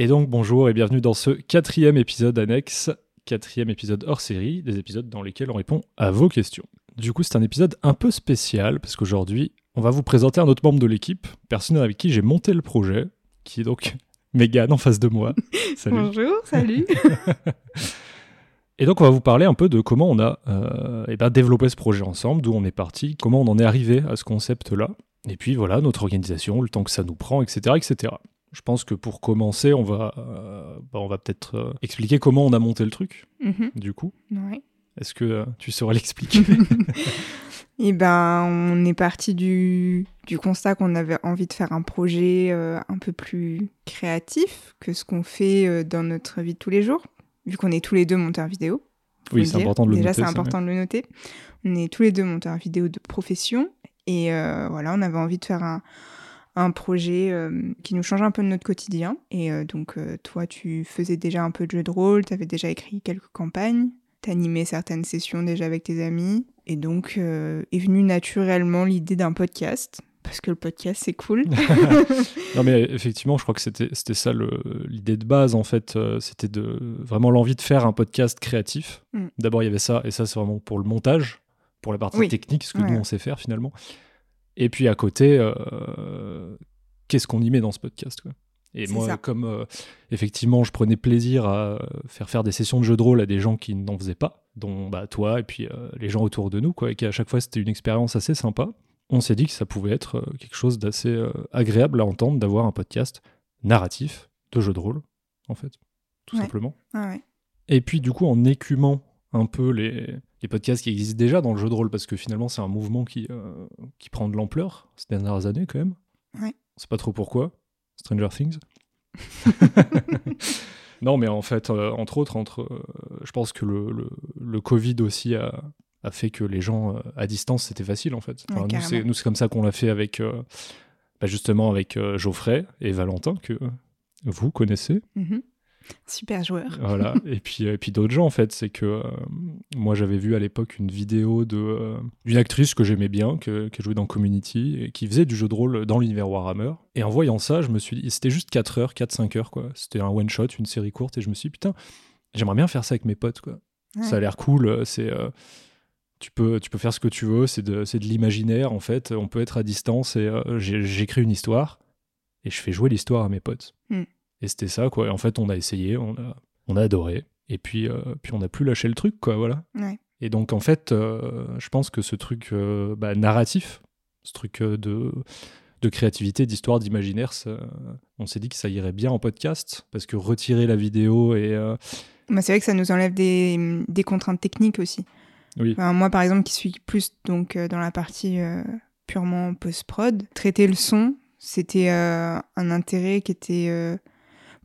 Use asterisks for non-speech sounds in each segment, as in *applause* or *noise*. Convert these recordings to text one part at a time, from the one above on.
Et donc bonjour et bienvenue dans ce quatrième épisode annexe, quatrième épisode hors série, des épisodes dans lesquels on répond à vos questions. Du coup c'est un épisode un peu spécial parce qu'aujourd'hui on va vous présenter un autre membre de l'équipe, personne avec qui j'ai monté le projet, qui est donc *laughs* Mégane en face de moi. *laughs* Salut. Bonjour, salut. *laughs* Et donc on va vous parler un peu de comment on a euh, eh ben, développé ce projet ensemble, d'où on est parti, comment on en est arrivé à ce concept-là, et puis voilà, notre organisation, le temps que ça nous prend, etc. etc. Je pense que pour commencer, on va, euh, bah, on va peut-être euh, expliquer comment on a monté le truc, Mhm. du coup. Ouais. Est-ce que euh, tu saurais *laughs* l'expliquer? *laughs* Et ben, on est parti du, du constat qu'on avait envie de faire un projet un peu plus créatif que ce qu'on fait dans notre vie de tous les jours, vu qu'on est tous les deux monteurs vidéo. Oui, c'est important de le Déjà, noter, c'est ça, important de le noter. On est tous les deux monteurs vidéo de profession. Et voilà, on avait envie de faire un, un projet euh, qui nous change un peu de notre quotidien. Et euh, donc, euh, toi, tu faisais déjà un peu de jeu de rôle, tu avais déjà écrit quelques campagnes, tu animé certaines sessions déjà avec tes amis. Et donc, est venue naturellement l'idée d'un podcast. Parce que le podcast, c'est cool. *laughs* *laughs* Non mais effectivement, je crois que c'était ça l'idée de base en fait, c'était vraiment l'envie de faire un podcast créatif. Mm. D'abord il y avait ça et ça c'est vraiment pour le montage, pour la partie Oui. technique, ce que Ouais. nous on sait faire finalement. Et puis à côté, euh, qu'est-ce qu'on y met dans ce podcast quoi? Et moi, ça. comme euh, effectivement je prenais plaisir à faire faire des sessions de jeux de rôle à des gens qui n'en faisaient pas, dont bah, toi et puis euh, les gens autour de nous, quoi, et qu'à chaque fois c'était une expérience assez sympa on s'est dit que ça pouvait être euh, quelque chose d'assez euh, agréable à entendre d'avoir un podcast narratif de jeu de rôle, en fait, tout Ouais. simplement. Ah ouais. Et puis du coup, en écumant un peu les, les podcasts qui existent déjà dans le jeu de rôle, parce que finalement c'est un mouvement qui, euh, qui prend de l'ampleur ces dernières années quand même. Ouais. On sait pas trop pourquoi. Stranger Things. *laughs* *laughs* non, mais en fait, euh, entre autres, entre, euh, je pense que le, le, le Covid aussi a, a fait que les gens à distance, c'était facile en fait. Ouais, nous, c'est, comme ça qu'on l'a fait avec, bah, justement, avec Geoffrey et Valentin, que vous connaissez. Mhm. Super joueur. Voilà. *laughs* et puis, et puis d'autres gens, en fait. C'est que euh, moi, j'avais vu à l'époque une vidéo de, euh, d'une actrice que j'aimais bien, que, qui jouait dans Community, et qui faisait du jeu de rôle dans l'univers Warhammer. Et en voyant ça, je me suis dit, c'était juste 4 heures, 4-5 heures, quoi. C'était un one-shot, une série courte, et je me suis dit, putain, j'aimerais bien faire ça avec mes potes, quoi. Ouais. Ça a l'air cool, euh, c'est... euh, tu peux, tu peux faire ce que tu veux, c'est de, c'est de l'imaginaire en fait. On peut être à distance et euh, j'écris une histoire et je fais jouer l'histoire à mes potes. Mm. Et c'était ça quoi. Et en fait, on a essayé, on a, on a adoré. Et puis, euh, puis on n'a plus lâché le truc quoi, voilà. Ouais. Et donc en fait, euh, je pense que ce truc euh, bah, narratif, ce truc de, de créativité, d'histoire, d'imaginaire, on s'est dit que ça irait bien en podcast parce que retirer la vidéo et Bah, c'est vrai que ça nous enlève des, des contraintes techniques aussi. oui, Enfin, moi, par exemple, qui suis plus donc dans la partie purement post-prod, traiter le son, c'était un intérêt qui était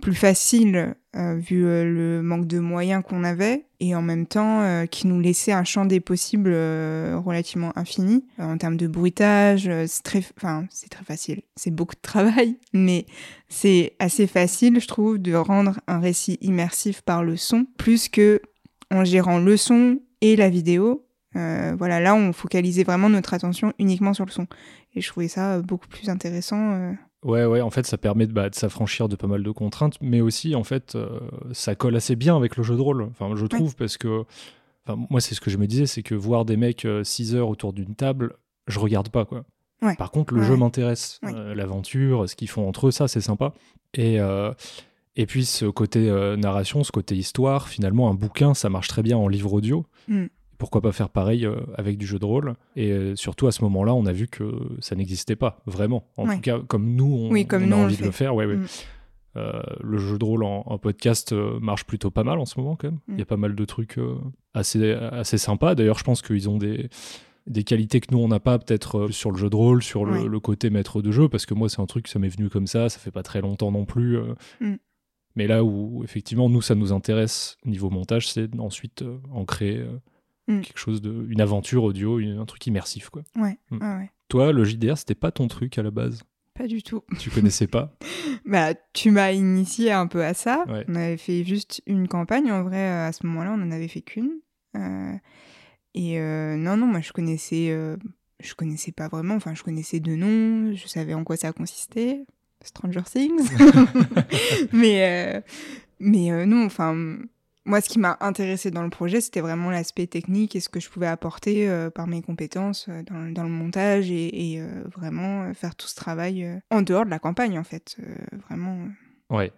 plus facile euh, vu euh, le manque de moyens qu'on avait et en même temps euh, qui nous laissait un champ des possibles relativement infini en termes de bruitage. c'est très, enfin, c'est très facile. C'est beaucoup de travail, *laughs* mais c'est assez facile, je trouve, de rendre un récit immersif par le son plus que en gérant le son et la vidéo. Voilà, là, on focalisait vraiment notre attention uniquement sur le son. Et je trouvais ça beaucoup plus intéressant. Euh. Ouais, ouais, en fait, ça permet de, bah, de s'affranchir de pas mal de contraintes, mais aussi, en fait, euh, ça colle assez bien avec le jeu de rôle. Enfin, je trouve, parce que, enfin, moi, c'est ce que je me disais, c'est que voir des mecs 6 heures autour d'une table, je regarde pas, quoi. Ouais. Par contre, le Ouais. jeu m'intéresse. Euh, L'aventure, ce qu'ils font entre eux, ça, c'est sympa. Et, euh, et puis, ce côté euh, narration, ce côté histoire, finalement, un bouquin, ça marche très bien en livre audio. Mm. Pourquoi pas faire pareil euh, avec du jeu de rôle Et euh, surtout, à ce moment-là, on a vu que ça n'existait pas, vraiment. En Ouais. tout cas, comme nous, on, Oui, comme on nous, a on envie de le faire. Ouais, ouais. Mm. Euh, le jeu de rôle en, en podcast euh, marche plutôt pas mal en ce moment, quand même. Il y a Mm. pas mal de trucs euh, assez, assez sympas. D'ailleurs, je pense qu'ils ont des, des qualités que nous, on n'a pas, peut-être sur le jeu de rôle, sur le, côté maître de jeu, parce que moi, c'est un truc, ça m'est venu comme ça, ça fait pas très longtemps non plus. Mm. Mais là où, effectivement, nous, ça nous intéresse niveau montage, c'est ensuite en créer Mm. quelque chose de. une aventure audio, une- un truc immersif, quoi. Ouais, Mm. ouais, ouais. Toi, le JDR, c'était pas ton truc à la base? Pas du tout. Tu connaissais pas? *laughs* Bah, tu m'as initié un peu à ça. Ouais. On avait fait juste une campagne. En vrai, euh, à ce moment-là, on en avait fait qu'une. Euh, et euh, non, non, moi, je connaissais, euh, je connaissais pas vraiment. Enfin, je connaissais deux noms. Je savais en quoi ça consistait. Stranger Things. *laughs* *laughs* mais mais non, enfin moi, ce qui m'a intéressé dans le projet, c'était vraiment l'aspect technique et ce que je pouvais apporter par mes compétences dans, le montage et, vraiment faire tout ce travail en dehors de la campagne, en fait. vraiment. Ouais.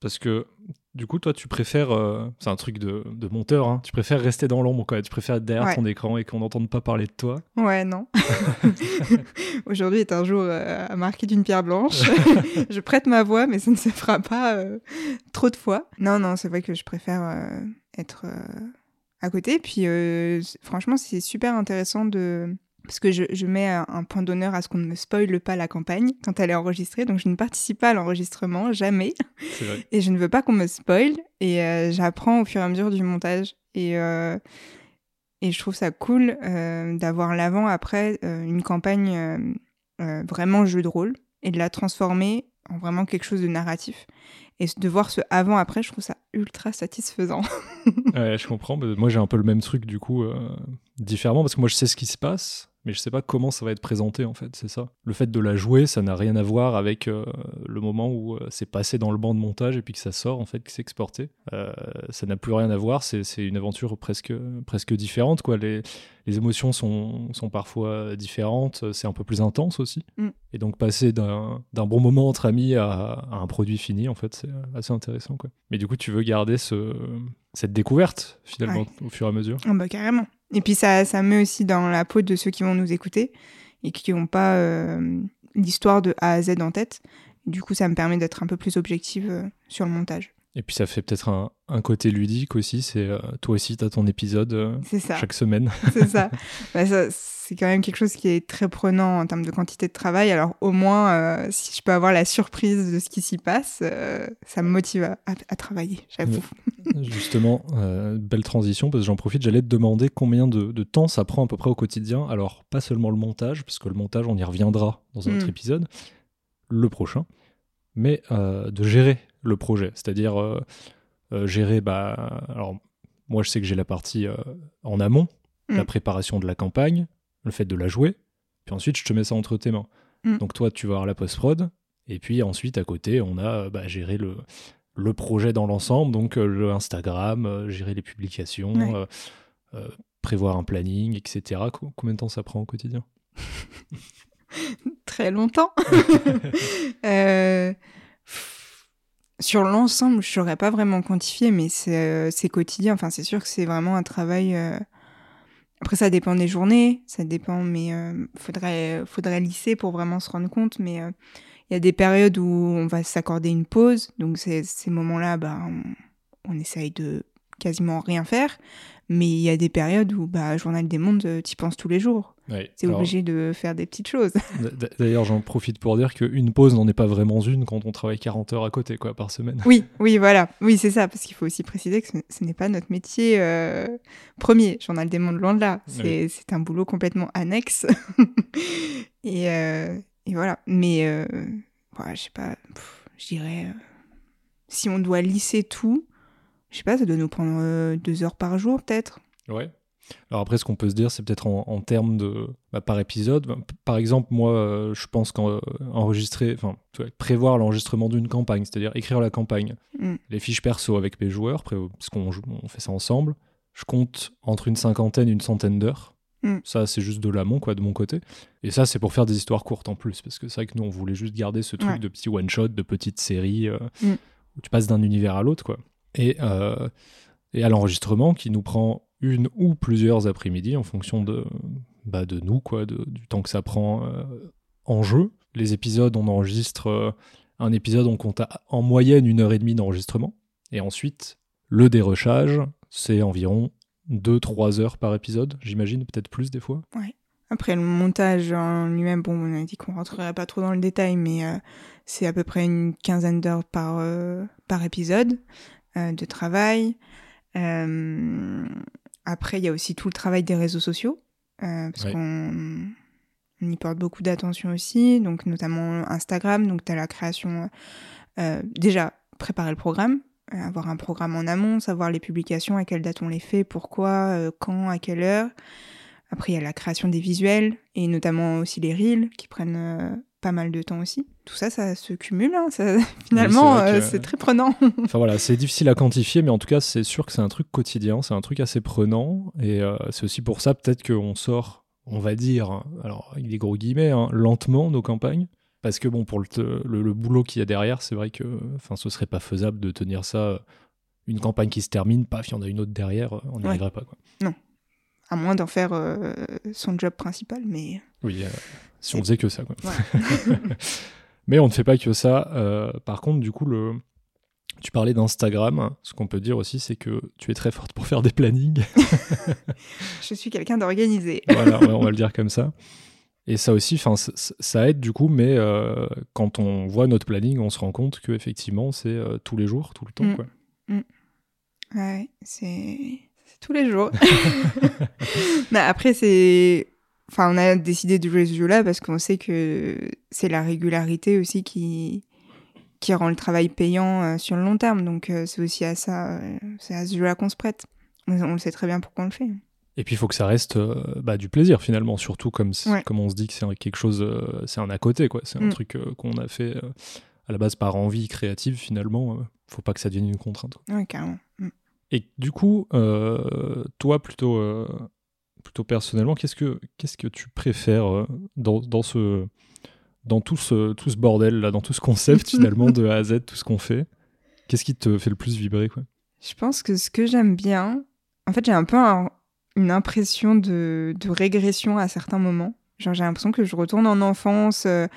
Parce que du coup, toi, tu préfères, euh, c'est un truc de, monteur, hein, tu préfères rester dans l'ombre, quoi? Tu préfères être derrière ton écran et qu'on n'entende pas parler de toi? Ouais, non. *laughs* Aujourd'hui est un jour euh, à marquer d'une pierre blanche. *laughs* je prête ma voix, mais ça ne se fera pas euh, trop de fois. Non, non, c'est vrai que je préfère être à côté. Puis, franchement, c'est super intéressant de parce que je, mets un point d'honneur à ce qu'on ne me spoile pas la campagne quand elle est enregistrée. Donc je ne participe pas à l'enregistrement, jamais. Vrai. Et je ne veux pas qu'on me spoile. Et euh, j'apprends au fur et à mesure du montage. Et, euh, et je trouve ça cool euh, d'avoir l'avant-après une campagne vraiment jeu de rôle et de la transformer en vraiment quelque chose de narratif. Et de voir ce avant-après, je trouve ça ultra satisfaisant. *laughs* ouais, je comprends. Moi, j'ai un peu le même truc, du coup, différemment, parce que moi, je sais ce qui se passe mais je sais pas comment ça va être présenté en fait, c'est ça. Le fait de la jouer, ça n'a rien à voir avec euh, le moment où euh, c'est passé dans le banc de montage et puis que ça sort en fait, que c'est exporté. Euh, ça n'a plus rien à voir, c'est une aventure presque, presque différente quoi. Les, les émotions sont, sont, parfois différentes, c'est un peu plus intense aussi. Mm. Et donc passer d'un bon moment entre amis à, un produit fini, en fait, c'est assez intéressant. Quoi. Mais du coup, tu veux garder ce, cette découverte finalement au fur et à mesure? Ah bah carrément. Et puis ça, ça met aussi dans la peau de ceux qui vont nous écouter et qui n'ont pas euh, l'histoire de A à Z en tête. Du coup, ça me permet d'être un peu plus objective euh, sur le montage. Et puis ça fait peut-être un, un, côté ludique aussi, c'est euh, toi aussi, tu as ton épisode chaque semaine. *laughs* C'est ça. *laughs* Bah, ça c'est quand même quelque chose qui est très prenant en termes de quantité de travail. Alors au moins, si je peux avoir la surprise de ce qui s'y passe, ça me motive à, travailler, j'avoue. Justement, euh, belle transition, parce que j'en profite, j'allais te demander combien de, temps ça prend à peu près au quotidien. Alors pas seulement le montage, parce que le montage, on y reviendra dans un autre mm. épisode, le prochain, mais de gérer le projet. C'est-à-dire gérer, bah, alors moi je sais que j'ai la partie en amont, la mm. préparation de la campagne, le fait de la jouer, puis ensuite je te mets ça entre tes mains. Mm. Donc toi, tu vas avoir la post-prod, et puis ensuite à côté, on a bah, géré le, le projet dans l'ensemble, donc euh, le Instagram, euh, gérer les publications, euh, prévoir un planning, etc. Combien de temps ça prend au quotidien? *laughs* Très longtemps. *laughs* sur l'ensemble, je ne saurais pas vraiment quantifier, mais c'est quotidien. Enfin, c'est sûr que c'est vraiment un travail après, ça dépend des journées, ça dépend, mais euh, faudrait, faudrait lisser pour vraiment se rendre compte. Mais il y a des périodes où on va s'accorder une pause. Donc, ces moments-là, bah, on, essaye de quasiment rien faire. Mais il y a des périodes où, bah, Journal des Mondes, euh, tu penses tous les jours. c'est obligé de faire des petites choses. *laughs* D'ailleurs, j'en profite pour dire qu'une pause n'en est pas vraiment une quand on travaille 40 heures à côté, quoi, par semaine. Oui, oui, voilà. Oui, c'est ça, parce qu'il faut aussi préciser que ce, n'est pas notre métier euh, premier. Journal des Mondes, loin de là. C'est un boulot complètement annexe. *laughs* et, euh, et, voilà. Mais, euh, je sais pas, je dirais, si on doit lisser tout, je sais pas, ça doit nous prendre euh, deux heures par jour peut-être. Ouais. Alors après, ce qu'on peut se dire, c'est peut-être en, termes de bah, par épisode. Par exemple, moi, euh, je pense qu'enregistrer, enfin, prévoir l'enregistrement d'une campagne, c'est-à-dire écrire la campagne, mm. les fiches perso avec mes joueurs, parce qu'on on fait ça ensemble. Je compte entre une cinquantaine et une centaine d'heures. Mm. Ça, c'est juste de l'amont, quoi, de mon côté. Et ça, c'est pour faire des histoires courtes en plus, parce que c'est vrai que nous, on voulait juste garder ce truc de petits one-shot, de petites séries, euh, mm. où tu passes d'un univers à l'autre, quoi et, euh, et à l'enregistrement qui nous prend une ou plusieurs après-midi en fonction de, bah, de nous, quoi, du temps que ça prend euh, en jeu. Les épisodes, on enregistre un épisode, on compte en moyenne une heure et demie d'enregistrement. Et ensuite, le dérochage, c'est environ 2-3 heures par épisode, j'imagine, peut-être plus des fois. Ouais. Après, le montage en lui-même, bon, on a dit qu'on rentrerait pas trop dans le détail, mais c'est à peu près une quinzaine d'heures par, par épisode. Euh, de travail. Euh, après, il y a aussi tout le travail des réseaux sociaux, euh, parce qu'on y porte beaucoup d'attention aussi, donc notamment Instagram. Donc, tu as la création, déjà, préparer le programme, avoir un programme en amont, savoir les publications, à quelle date on les fait, pourquoi, quand, à quelle heure. Après, il y a la création des visuels et notamment aussi les reels qui prennent pas mal de temps aussi. Tout ça, ça se cumule. hein, ça- *laughs* finalement, c'est euh, très prenant. *laughs* Enfin voilà, c'est difficile à quantifier, mais en tout cas, c'est sûr que c'est un truc quotidien, c'est un truc assez prenant, et euh, c'est aussi pour ça peut-être qu'on sort, on va dire, alors avec des gros guillemets, hein, lentement nos campagnes, parce que bon, pour le, le- le boulot qu'il y a derrière, c'est vrai que, enfin, ce serait pas faisable de tenir ça, euh, une campagne qui se termine, paf, il y en a une autre derrière, euh, on n'y Ouais. arriverait pas quoi. à moins d'en faire euh, son job principal, mais Oui, euh, si on faisait que ça quoi. *laughs* *laughs* Mais on ne fait pas que ça. euh, par contre, du coup, le tu parlais d'Instagram. Ce qu'on peut dire aussi, c'est que tu es très forte pour faire des plannings. *laughs* je suis quelqu'un d'organisé. voilà, on va le dire comme ça. Et ça aussi, enfin, ça aide du coup, mais euh, quand on voit notre planning, on se rend compte que effectivement, c'est euh, tous les jours, tout le temps, Mm. quoi. Ouais, c'est tous les jours. *laughs* *laughs* Mais après, c'est. Enfin, on a décidé de jouer ce jeu-là parce qu'on sait que c'est la régularité aussi qui, qui rend le travail payant euh, sur le long terme. Donc, c'est aussi à ça, c'est à ce jeu-là qu'on se prête. On, on le sait très bien pourquoi on le fait. Et puis, il faut que ça reste euh, bah, du plaisir finalement, surtout comme, Ouais. comme on se dit que c'est un- quelque chose, euh, c'est un à côté, quoi. C'est un Mm. truc euh, qu'on a fait euh, à la base par envie créative, finalement. euh, faut pas que ça devienne une contrainte. quoi. Ouais, carrément. Mm. Et du coup, euh, toi, plutôt, euh, plutôt personnellement, qu'est-ce que, qu'est-ce que tu préfères euh, dans, dans, ce, dans tout, ce, tout ce bordel, là, dans tout ce concept, finalement, de A à Z, tout ce qu'on fait? Qu'est-ce qui te fait le plus vibrer quoi? Je pense que ce que j'aime bien, en fait, j'ai un peu un- une impression de, de régression à certains moments. Genre, j'ai l'impression que je retourne en enfance, euh,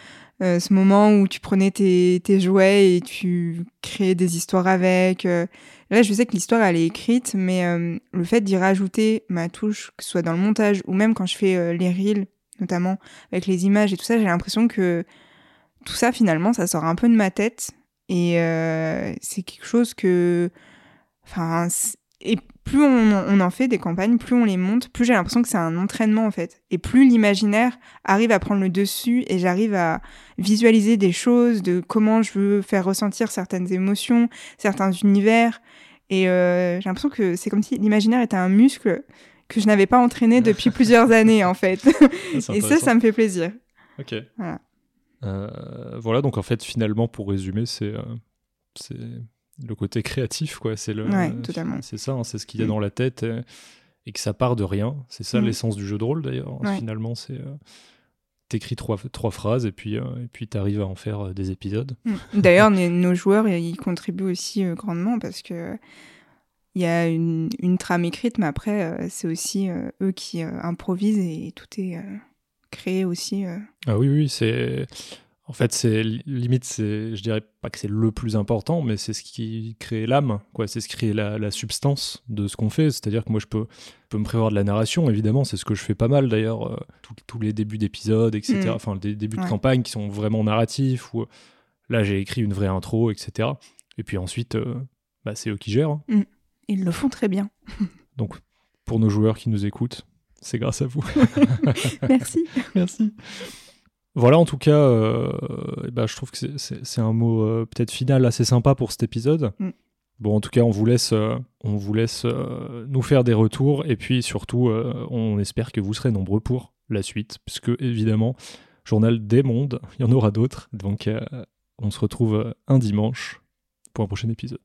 euh, ce moment où tu prenais tes, tes jouets et tu créais des histoires avec. euh. Là, je sais que l'histoire, elle est écrite, mais le fait d'y rajouter ma touche, que ce soit dans le montage ou même quand je fais les reels, notamment avec les images et tout ça, j'ai l'impression que tout ça, finalement, ça sort un peu de ma tête. Et c'est quelque chose que. Enfin, et plus on, on en fait des campagnes, plus on les monte, plus j'ai l'impression que c'est un entraînement en fait. Et plus l'imaginaire arrive à prendre le dessus et j'arrive à visualiser des choses, de comment je veux faire ressentir certaines émotions, certains univers. Et euh, j'ai l'impression que c'est comme si l'imaginaire était un muscle que je n'avais pas entraîné *laughs* depuis plusieurs années en fait. Et ça, ça me fait plaisir. Ok. Voilà. Euh, voilà, donc en fait, finalement, pour résumer, c'est euh, c'est le côté créatif, quoi. C'est le, Ouais, totalement. C'est ça, hein, c'est ce qu'il y a Mm. dans la tête et, et que ça part de rien. C'est ça Mm. l'essence du jeu de rôle, d'ailleurs. Ouais. Finalement, c'est euh, t'écris trois, trois phrases et puis euh, et puis t'arrives à en faire euh, des épisodes. Mm. D'ailleurs, nos- joueurs, ils contribuent aussi euh, grandement parce que il y a une, une trame écrite, mais après, euh, c'est aussi euh, eux qui euh, improvisent et tout est euh, créé aussi. euh. Ah oui, oui, c'est. En fait, c'est li- limite, c'est, je dirais pas que c'est le plus important, mais c'est ce qui crée l'âme, quoi. C'est ce qui crée la, la substance de ce qu'on fait. C'est-à-dire que moi, je peux, je peux me prévoir de la narration, évidemment, c'est ce que je fais pas mal d'ailleurs, euh, tous- les débuts d'épisodes, etc. Mm. Enfin, des débuts de campagne qui sont vraiment narratifs, où euh, là, j'ai écrit une vraie intro, etc. Et puis ensuite, euh, bah, c'est eux qui gèrent. hein. Ils le font très bien. *laughs* Donc, pour nos joueurs qui nous écoutent, c'est grâce à vous. *laughs* Merci. *laughs* Merci. Voilà, en tout cas, euh, eh ben, je trouve que c'est- un mot euh, peut-être final assez sympa pour cet épisode. Mm. Bon, en tout cas, on vous laisse, euh, on vous laisse nous faire des retours et puis surtout, on espère que vous serez nombreux pour la suite, puisque évidemment, journal des mondes, il y en aura d'autres. Donc, on se retrouve un dimanche pour un prochain épisode.